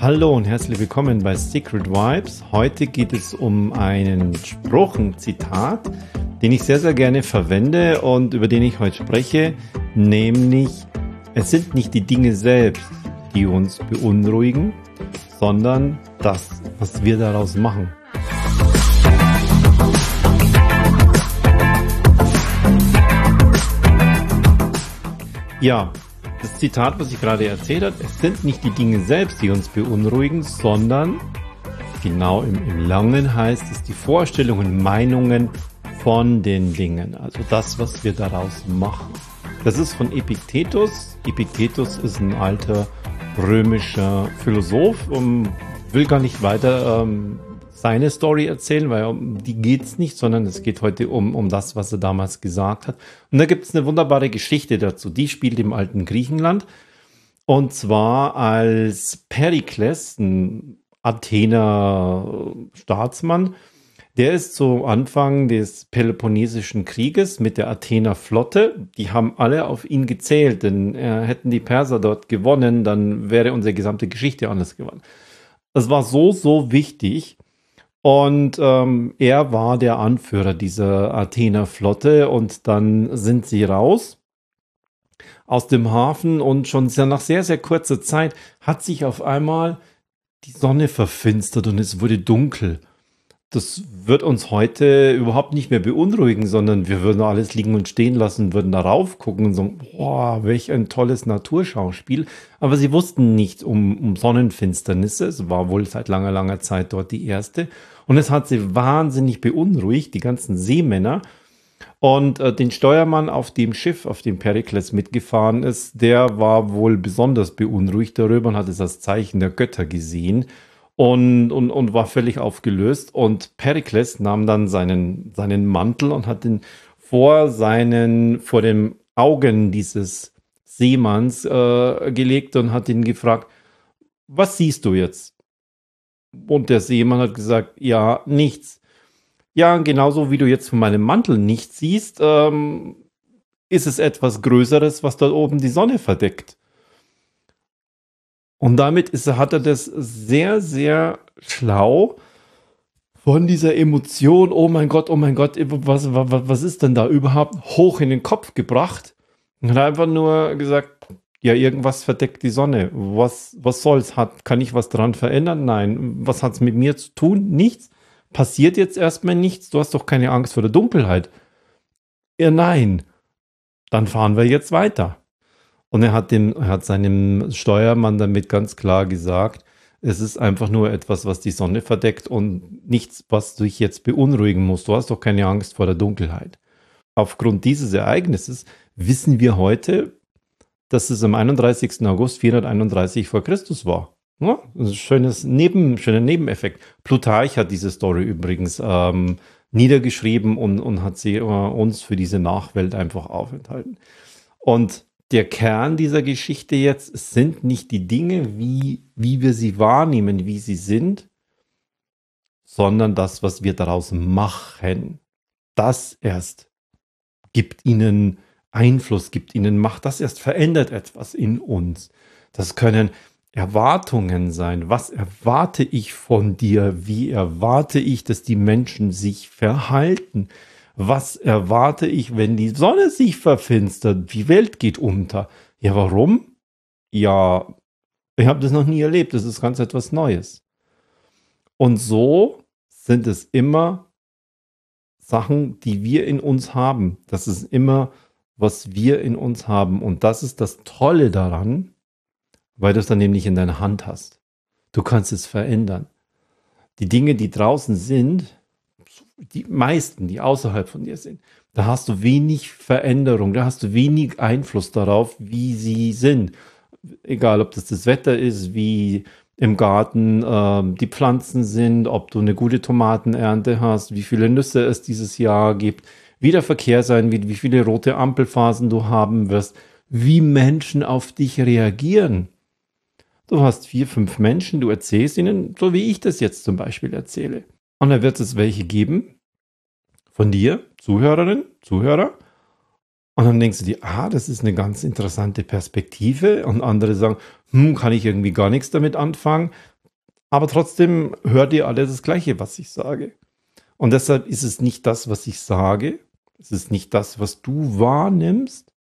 Hallo und herzlich willkommen bei Secret Vibes. Heute geht es um einen Spruch, ein Zitat, den ich sehr, sehr gerne verwende und über den ich heute spreche, nämlich es sind nicht die Dinge selbst, die uns beunruhigen, sondern das, was wir daraus machen. Ja, Zitat, was ich gerade erzählt habe, es sind nicht die Dinge selbst, die uns beunruhigen, sondern genau im, im Langen heißt es die Vorstellungen, Meinungen von den Dingen. Also das, was wir daraus machen. Das ist von Epiktetus. Epiktetus ist ein alter römischer Philosoph und will gar nicht weiter ähm, seine Story erzählen, weil um die geht's nicht, sondern es geht heute um, um das, was er damals gesagt hat. Und da gibt's eine wunderbare Geschichte dazu. Die spielt im alten Griechenland. Und zwar als Perikles, ein Athener Staatsmann, der ist zu Anfang des Peloponnesischen Krieges mit der Athener Flotte. Die haben alle auf ihn gezählt, denn äh, hätten die Perser dort gewonnen, dann wäre unsere gesamte Geschichte anders geworden. Das war so, so wichtig, und ähm, er war der Anführer dieser Athener Flotte und dann sind sie raus aus dem Hafen und schon nach sehr, sehr kurzer Zeit hat sich auf einmal die Sonne verfinstert und es wurde dunkel das wird uns heute überhaupt nicht mehr beunruhigen, sondern wir würden alles liegen und stehen lassen, würden darauf gucken und sagen, boah, welch ein tolles Naturschauspiel. Aber sie wussten nicht um, um Sonnenfinsternisse. Es war wohl seit langer, langer Zeit dort die erste. Und es hat sie wahnsinnig beunruhigt, die ganzen Seemänner. Und äh, den Steuermann auf dem Schiff, auf dem Perikles mitgefahren ist, der war wohl besonders beunruhigt darüber und hat es als Zeichen der Götter gesehen und, und, und war völlig aufgelöst. Und Perikles nahm dann seinen, seinen Mantel und hat ihn vor seinen, vor den Augen dieses Seemanns äh, gelegt und hat ihn gefragt, was siehst du jetzt? Und der Seemann hat gesagt, ja, nichts. Ja, genauso wie du jetzt von meinem Mantel nichts siehst, ähm, ist es etwas Größeres, was dort oben die Sonne verdeckt. Und damit ist, hat er das sehr, sehr schlau von dieser Emotion, oh mein Gott, oh mein Gott, was, was, was ist denn da überhaupt hoch in den Kopf gebracht? Und hat einfach nur gesagt, ja, irgendwas verdeckt die Sonne. Was, was soll's? Hat, kann ich was dran verändern? Nein. Was hat's mit mir zu tun? Nichts. Passiert jetzt erstmal nichts. Du hast doch keine Angst vor der Dunkelheit. Ja, nein. Dann fahren wir jetzt weiter. Und er hat, dem, er hat seinem Steuermann damit ganz klar gesagt, es ist einfach nur etwas, was die Sonne verdeckt und nichts, was dich jetzt beunruhigen muss. Du hast doch keine Angst vor der Dunkelheit. Aufgrund dieses Ereignisses wissen wir heute, dass es am 31. August 431 vor Christus war. Ja, ein schönes Neben, schöner Nebeneffekt. Plutarch hat diese Story übrigens ähm, niedergeschrieben und, und hat sie äh, uns für diese Nachwelt einfach aufenthalten. Und der Kern dieser Geschichte jetzt sind nicht die Dinge, wie, wie wir sie wahrnehmen, wie sie sind, sondern das, was wir daraus machen. Das erst gibt ihnen Einfluss, gibt ihnen Macht, das erst verändert etwas in uns. Das können Erwartungen sein. Was erwarte ich von dir? Wie erwarte ich, dass die Menschen sich verhalten? was erwarte ich, wenn die Sonne sich verfinstert? Die Welt geht unter. Ja, warum? Ja, ich habe das noch nie erlebt. Das ist ganz etwas Neues. Und so sind es immer Sachen, die wir in uns haben. Das ist immer, was wir in uns haben. Und das ist das Tolle daran, weil du es dann nämlich in deiner Hand hast. Du kannst es verändern. Die Dinge, die draußen sind, die meisten, die außerhalb von dir sind, da hast du wenig Veränderung, da hast du wenig Einfluss darauf, wie sie sind. Egal, ob das das Wetter ist, wie im Garten äh, die Pflanzen sind, ob du eine gute Tomatenernte hast, wie viele Nüsse es dieses Jahr gibt, wie der Verkehr sein wird, wie viele rote Ampelphasen du haben wirst, wie Menschen auf dich reagieren. Du hast vier, fünf Menschen, du erzählst ihnen, so wie ich das jetzt zum Beispiel erzähle. Und da wird es welche geben von dir, Zuhörerin, Zuhörer. Und dann denkst du dir, ah, das ist eine ganz interessante Perspektive. Und andere sagen, hm, kann ich irgendwie gar nichts damit anfangen. Aber trotzdem hört ihr alle das Gleiche, was ich sage. Und deshalb ist es nicht das, was ich sage. Es ist nicht das, was du wahrnimmst,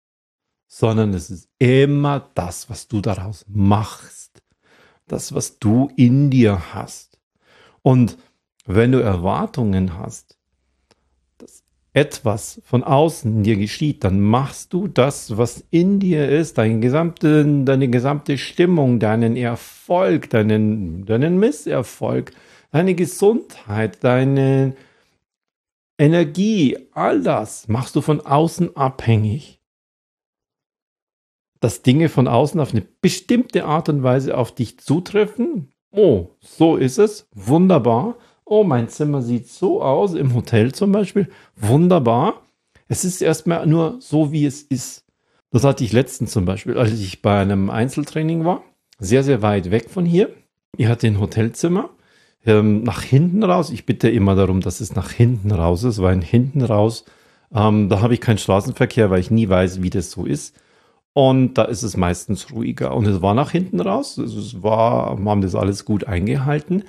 sondern es ist immer das, was du daraus machst. Das, was du in dir hast. Und wenn du Erwartungen hast, dass etwas von außen dir geschieht, dann machst du das, was in dir ist, dein gesamte, deine gesamte Stimmung, deinen Erfolg, deinen, deinen Misserfolg, deine Gesundheit, deine Energie, all das machst du von außen abhängig. Dass Dinge von außen auf eine bestimmte Art und Weise auf dich zutreffen. Oh, so ist es. Wunderbar. Oh, mein Zimmer sieht so aus, im Hotel zum Beispiel. Wunderbar. Es ist erstmal nur so, wie es ist. Das hatte ich letztens zum Beispiel, als ich bei einem Einzeltraining war. Sehr, sehr weit weg von hier. Ich hatte ein Hotelzimmer ähm, nach hinten raus. Ich bitte immer darum, dass es nach hinten raus ist, weil hinten raus, ähm, da habe ich keinen Straßenverkehr, weil ich nie weiß, wie das so ist. Und da ist es meistens ruhiger. Und es war nach hinten raus. Es war, wir haben das alles gut eingehalten.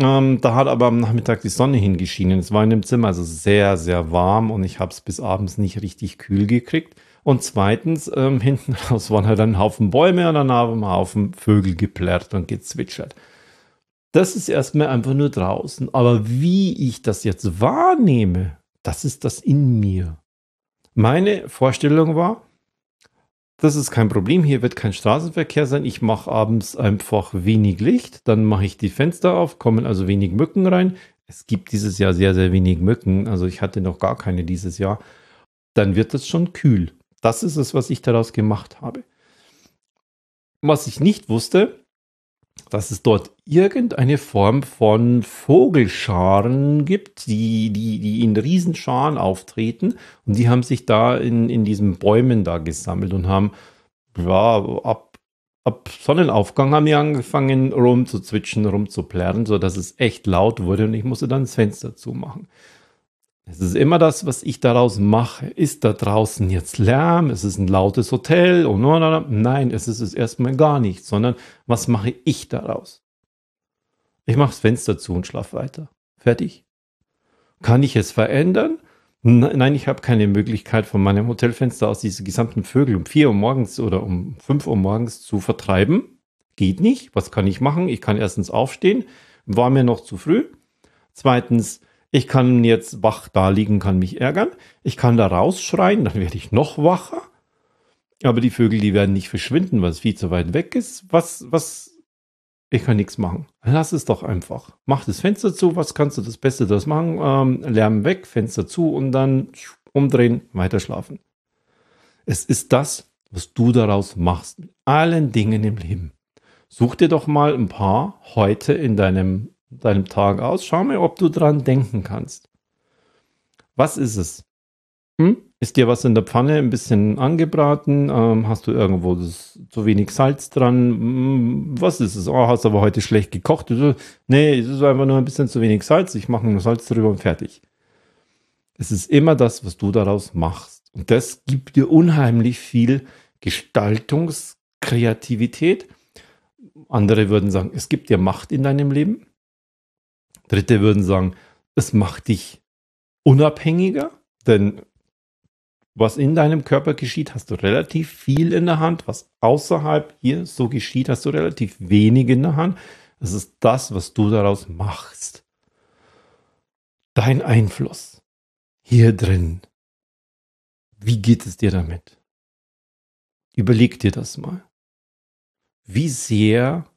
Ähm, da hat aber am Nachmittag die Sonne hingeschienen. Es war in dem Zimmer also sehr, sehr warm und ich habe es bis abends nicht richtig kühl gekriegt. Und zweitens, ähm, hinten raus waren halt ein Haufen Bäume und dann haben ein Haufen Vögel geplärrt und gezwitschert. Das ist erstmal einfach nur draußen. Aber wie ich das jetzt wahrnehme, das ist das in mir. Meine Vorstellung war, das ist kein Problem, hier wird kein Straßenverkehr sein. Ich mache abends einfach wenig Licht, dann mache ich die Fenster auf, kommen also wenig Mücken rein. Es gibt dieses Jahr sehr, sehr wenig Mücken, also ich hatte noch gar keine dieses Jahr. Dann wird das schon kühl. Das ist es, was ich daraus gemacht habe. Was ich nicht wusste, dass es dort irgendeine Form von Vogelscharen gibt, die, die, die in Riesenscharen auftreten. Und die haben sich da in, in diesen Bäumen da gesammelt und haben, ja, ab, ab Sonnenaufgang haben die angefangen rumzuzwitschen, rumzuplärren, sodass es echt laut wurde und ich musste dann das Fenster zumachen. Es ist immer das, was ich daraus mache. Ist da draußen jetzt Lärm? Ist es ein lautes Hotel? Oh. Nein, es ist es erstmal gar nicht, sondern was mache ich daraus? Ich mache das Fenster zu und schlafe weiter. Fertig. Kann ich es verändern? Nein, ich habe keine Möglichkeit, von meinem Hotelfenster aus diese gesamten Vögel um 4 Uhr morgens oder um 5 Uhr morgens zu vertreiben. Geht nicht. Was kann ich machen? Ich kann erstens aufstehen. War mir noch zu früh. Zweitens, ich kann jetzt wach da liegen, kann mich ärgern. Ich kann da rausschreien, dann werde ich noch wacher. Aber die Vögel, die werden nicht verschwinden, weil es viel zu weit weg ist. Was, was, ich kann nichts machen. Lass es doch einfach. Mach das Fenster zu, was kannst du das Beste das machen? Ähm, Lärm weg, Fenster zu und dann umdrehen, weiter schlafen. Es ist das, was du daraus machst, mit allen Dingen im Leben. Such dir doch mal ein paar heute in deinem deinem Tag aus. Schau mal, ob du dran denken kannst. Was ist es? Hm? Ist dir was in der Pfanne ein bisschen angebraten? Ähm, hast du irgendwo das, zu wenig Salz dran? Hm, was ist es? Oh, hast aber heute schlecht gekocht. Nee, es ist einfach nur ein bisschen zu wenig Salz. Ich mache nur Salz drüber und fertig. Es ist immer das, was du daraus machst. Und das gibt dir unheimlich viel Gestaltungskreativität. Andere würden sagen, es gibt dir Macht in deinem Leben. Dritte würden sagen, es macht dich unabhängiger, denn was in deinem Körper geschieht, hast du relativ viel in der Hand. Was außerhalb hier so geschieht, hast du relativ wenig in der Hand. Es ist das, was du daraus machst. Dein Einfluss hier drin. Wie geht es dir damit? Überleg dir das mal. Wie sehr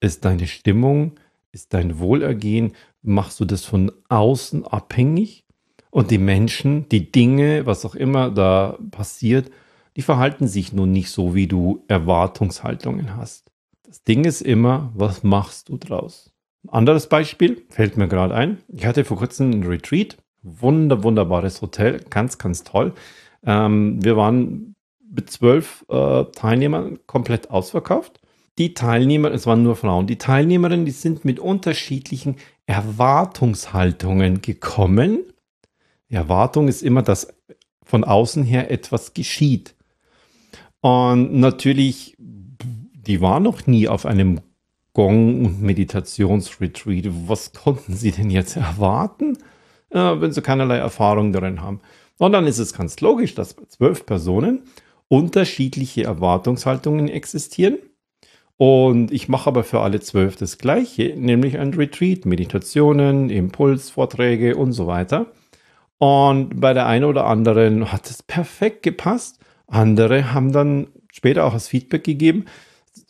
ist deine Stimmung ist dein Wohlergehen, machst du das von außen abhängig? Und die Menschen, die Dinge, was auch immer da passiert, die verhalten sich nun nicht so, wie du Erwartungshaltungen hast. Das Ding ist immer, was machst du draus? Ein anderes Beispiel fällt mir gerade ein. Ich hatte vor kurzem ein Retreat. Wunder, wunderbares Hotel. Ganz, ganz toll. Ähm, wir waren mit zwölf äh, Teilnehmern komplett ausverkauft die Teilnehmer, es waren nur Frauen, die Teilnehmerinnen, die sind mit unterschiedlichen Erwartungshaltungen gekommen. Die Erwartung ist immer das von außen her etwas geschieht. Und natürlich, die war noch nie auf einem Gong- und Meditationsretreat. Was konnten sie denn jetzt erwarten, wenn sie keinerlei Erfahrung darin haben? Und dann ist es ganz logisch, dass bei zwölf Personen unterschiedliche Erwartungshaltungen existieren. Und ich mache aber für alle zwölf das Gleiche, nämlich ein Retreat, Meditationen, Impulsvorträge und so weiter. Und bei der einen oder anderen hat es perfekt gepasst. Andere haben dann später auch das Feedback gegeben,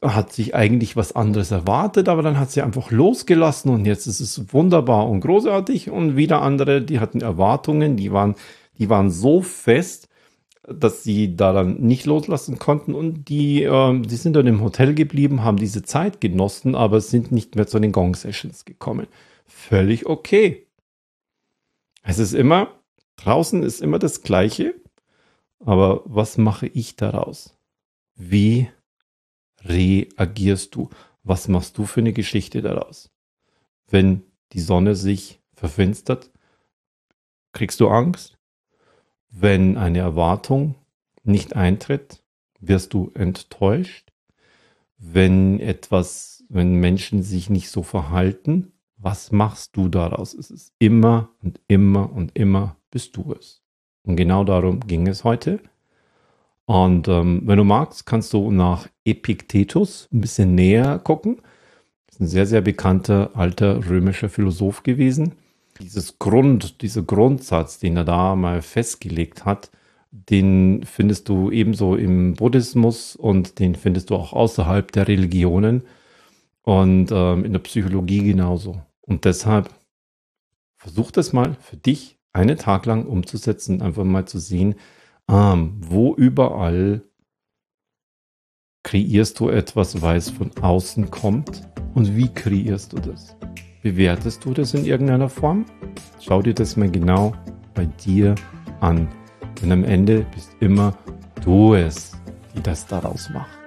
hat sich eigentlich was anderes erwartet, aber dann hat sie einfach losgelassen und jetzt ist es wunderbar und großartig. Und wieder andere, die hatten Erwartungen, die waren, die waren so fest, dass sie da dann nicht loslassen konnten und die, äh, die sind dann im Hotel geblieben, haben diese Zeit genossen, aber sind nicht mehr zu den Gong-Sessions gekommen. Völlig okay. Es ist immer, draußen ist immer das Gleiche, aber was mache ich daraus? Wie reagierst du? Was machst du für eine Geschichte daraus? Wenn die Sonne sich verfinstert, kriegst du Angst? Wenn eine Erwartung nicht eintritt, wirst du enttäuscht? Wenn etwas, wenn Menschen sich nicht so verhalten, was machst du daraus? Es ist immer und immer und immer bist du es. Und genau darum ging es heute. Und ähm, wenn du magst, kannst du nach Epiktetus ein bisschen näher gucken. Das ist ein sehr, sehr bekannter alter römischer Philosoph gewesen. Dieses Grund, dieser Grundsatz, den er da mal festgelegt hat, den findest du ebenso im Buddhismus und den findest du auch außerhalb der Religionen und ähm, in der Psychologie genauso. Und deshalb versuch das mal für dich einen Tag lang umzusetzen, einfach mal zu sehen, ähm, wo überall kreierst du etwas, weil es von außen kommt und wie kreierst du das? Bewertest du das in irgendeiner Form? Schau dir das mal genau bei dir an. Denn am Ende bist immer du es, die das daraus macht.